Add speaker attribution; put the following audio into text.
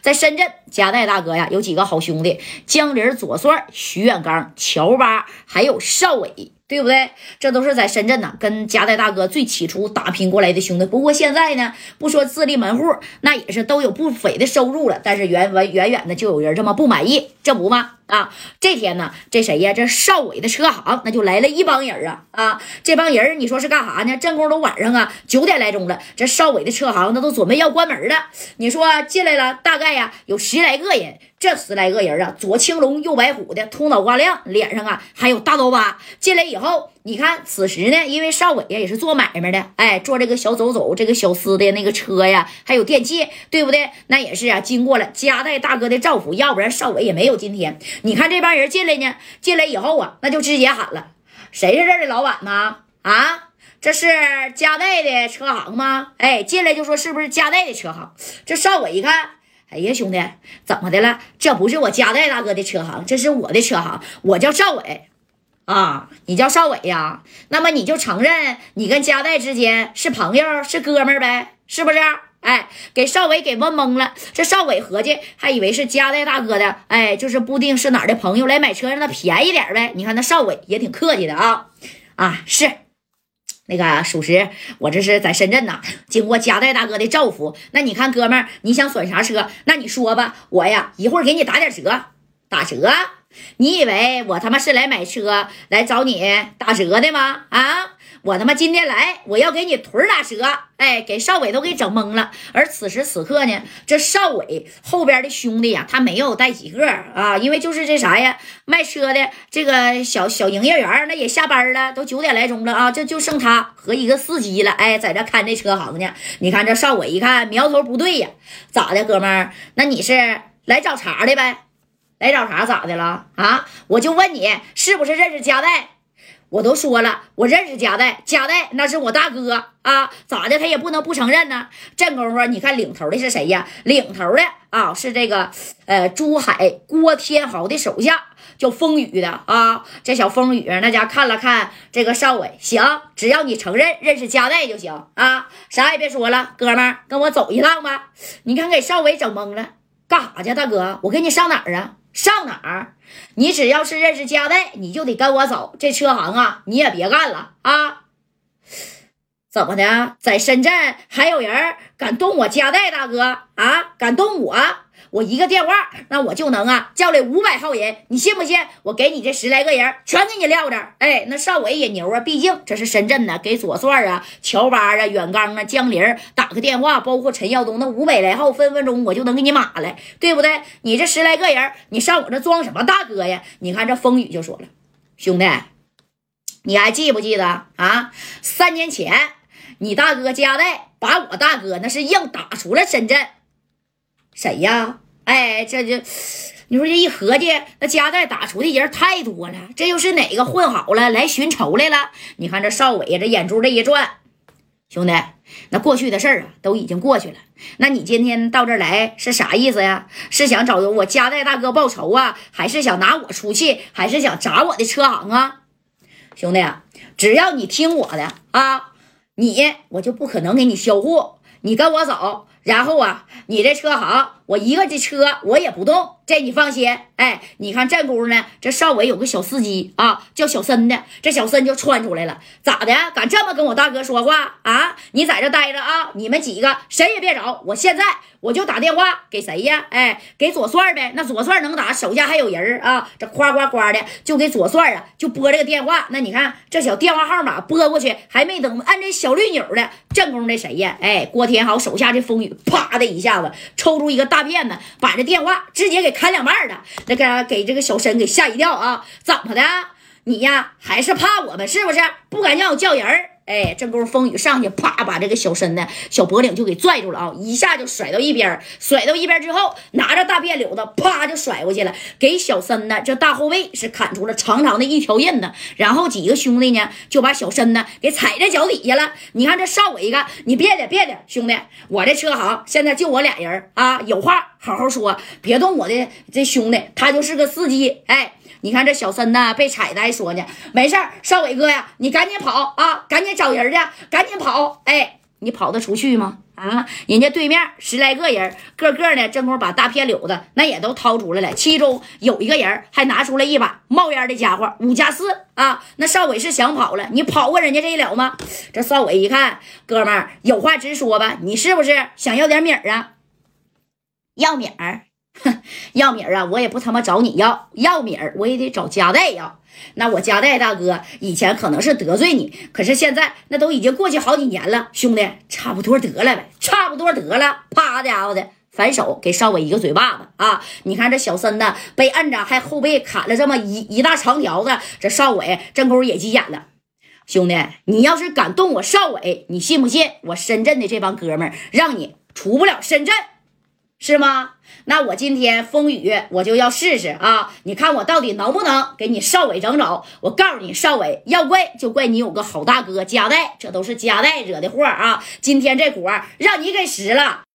Speaker 1: 在深圳，加代大哥呀有几个好兄弟：江林、左帅、徐远刚、乔巴，还有邵伟。对不对？这都是在深圳呢，跟加代大哥最起初打拼过来的兄弟。不过现在呢，不说自立门户，那也是都有不菲的收入了。但是远远远远的就有人这么不满意，这不吗？啊，这天呢，这谁呀？这邵伟的车行那就来了一帮人啊啊！这帮人你说是干啥呢？正宫都晚上啊九点来钟了，这邵伟的车行那都准备要关门了。你说进来了，大概呀有十来个人。这十来个人啊，左青龙右白虎的，秃脑瓜亮，脸上啊还有大刀疤。进来以后，你看此时呢，因为邵伟呀也是做买卖的，哎，做这个小走走这个小司的那个车呀，还有电器，对不对？那也是啊，经过了加代大哥的照拂，要不然邵伟也没有今天。你看这帮人进来呢，进来以后啊，那就直接喊了：“谁是这儿的老板呢？啊，这是加代的车行吗？”哎，进来就说是不是加代的车行？这邵伟一看。哎呀，兄弟，怎么的了？这不是我加代大哥的车行，这是我的车行。我叫邵伟，啊，你叫邵伟呀？那么你就承认你跟加代之间是朋友，是哥们儿呗？是不是？哎，给邵伟给问懵了。这邵伟合计，还以为是加代大哥的，哎，就是不定是哪儿的朋友来买车，让他便宜点呗。你看那邵伟也挺客气的啊，啊是。那个属实，我这是在深圳呢，经过加代大哥的照拂。那你看，哥们儿，你想选啥车？那你说吧，我呀一会儿给你打点折，打折。你以为我他妈是来买车来找你打折的吗？啊！我他妈今天来，我要给你腿打折，哎，给邵伟都给整懵了。而此时此刻呢，这邵伟后边的兄弟呀，他没有带几个啊，因为就是这啥呀，卖车的这个小小营业员那也下班了，都九点来钟了啊，这就剩他和一个司机了，哎，在这看这车行呢。你看这邵伟一看苗头不对呀，咋的，哥们儿？那你是来找茬的呗？来找茬咋的了啊？我就问你，是不是认识加代？我都说了，我认识加代，加代那是我大哥啊，咋的？他也不能不承认呢。这功夫，你看领头的是谁呀？领头的啊，是这个呃，珠海郭天豪的手下叫风雨的啊。这小风雨那家看了看这个邵伟，行，只要你承认认识加代就行啊，啥也别说了，哥们儿，跟我走一趟吧。你看给邵伟整懵了，干啥去，大哥？我跟你上哪儿啊？上哪儿？你只要是认识佳代，你就得跟我走。这车行啊，你也别干了啊！怎么的？在深圳还有人敢动我加代大哥啊？敢动我？我一个电话，那我就能啊叫来五百号人，你信不信？我给你这十来个人全给你撂这儿。哎，那少伟也牛啊，毕竟这是深圳呢，给左帅啊、乔八啊、远刚啊、江林打个电话，包括陈耀东，那五百来号分分钟我就能给你码来，对不对？你这十来个人，你上我这装什么大哥呀？你看这风雨就说了，兄弟，你还记不记得啊？三年前你大哥加代把我大哥那是硬打出了深圳。谁呀？哎，这就你说这一合计，那加代打出的人太多了，这又是哪个混好了来寻仇来了？你看这少伟呀，这眼珠这一转，兄弟，那过去的事儿啊都已经过去了。那你今天到这儿来是啥意思呀？是想找我加代大哥报仇啊，还是想拿我出气，还是想砸我的车行啊？兄弟，只要你听我的啊，你我就不可能给你销户，你跟我走。然后啊，你这车行，我一个这车我也不动，这你放心。哎，你看这功夫呢，这邵伟有个小司机啊，叫小森的，这小森就窜出来了，咋的？敢这么跟我大哥说话啊？你在这待着啊，你们几个谁也别走，我现在我就打电话给谁呀？哎，给左帅呗。那左帅能打，手下还有人啊，这夸夸夸的就给左帅啊，就拨这个电话。那你看这小电话号码拨过去，还没等按这小绿钮呢，正宫的谁呀？哎，郭天豪手下这风雨。啪的一下子抽出一个大辫子，把这电话直接给砍两半了。那个给这个小申给吓一跳啊！怎么的？你呀还是怕我们是不是？不敢让我叫人儿？哎，这功夫风雨上去，啪把这个小身的小脖领就给拽住了啊！一下就甩到一边，甩到一边之后，拿着大辫柳子，啪就甩过去了，给小身的这大后背是砍出了长长的一条印子。然后几个兄弟呢，就把小申呢给踩在脚底下了。你看这上我一个，你别的别的兄弟，我这车行现在就我俩人啊，有话好好说，别动我的这兄弟，他就是个司机，哎。你看这小森呐，被踩的还说呢，没事邵伟哥呀，你赶紧跑啊，赶紧找人去，赶紧跑！哎，你跑得出去吗？啊，人家对面十来个人，个个呢正好把大片柳子那也都掏出来了，其中有一个人还拿出来一把冒烟的家伙，五加四啊！那邵伟是想跑了，你跑过人家这一了吗？这邵伟一看，哥们儿有话直说吧，你是不是想要点米儿啊？要米儿。哼，要米儿啊，我也不他妈找你要要米儿，我也得找加代要。那我加代大哥以前可能是得罪你，可是现在那都已经过去好几年了，兄弟，差不多得了呗，差不多得了。啪家伙的，反手给少伟一个嘴巴子啊！你看这小森呢，被摁着，还后背砍了这么一一大长条子，这少伟真勾也急眼了。兄弟，你要是敢动我少伟，你信不信我深圳的这帮哥们儿让你出不了深圳？是吗？那我今天风雨我就要试试啊！你看我到底能不能给你少伟整走？我告诉你，少伟要怪就怪你有个好大哥加代，这都是加代惹的祸啊！今天这活让你给使了。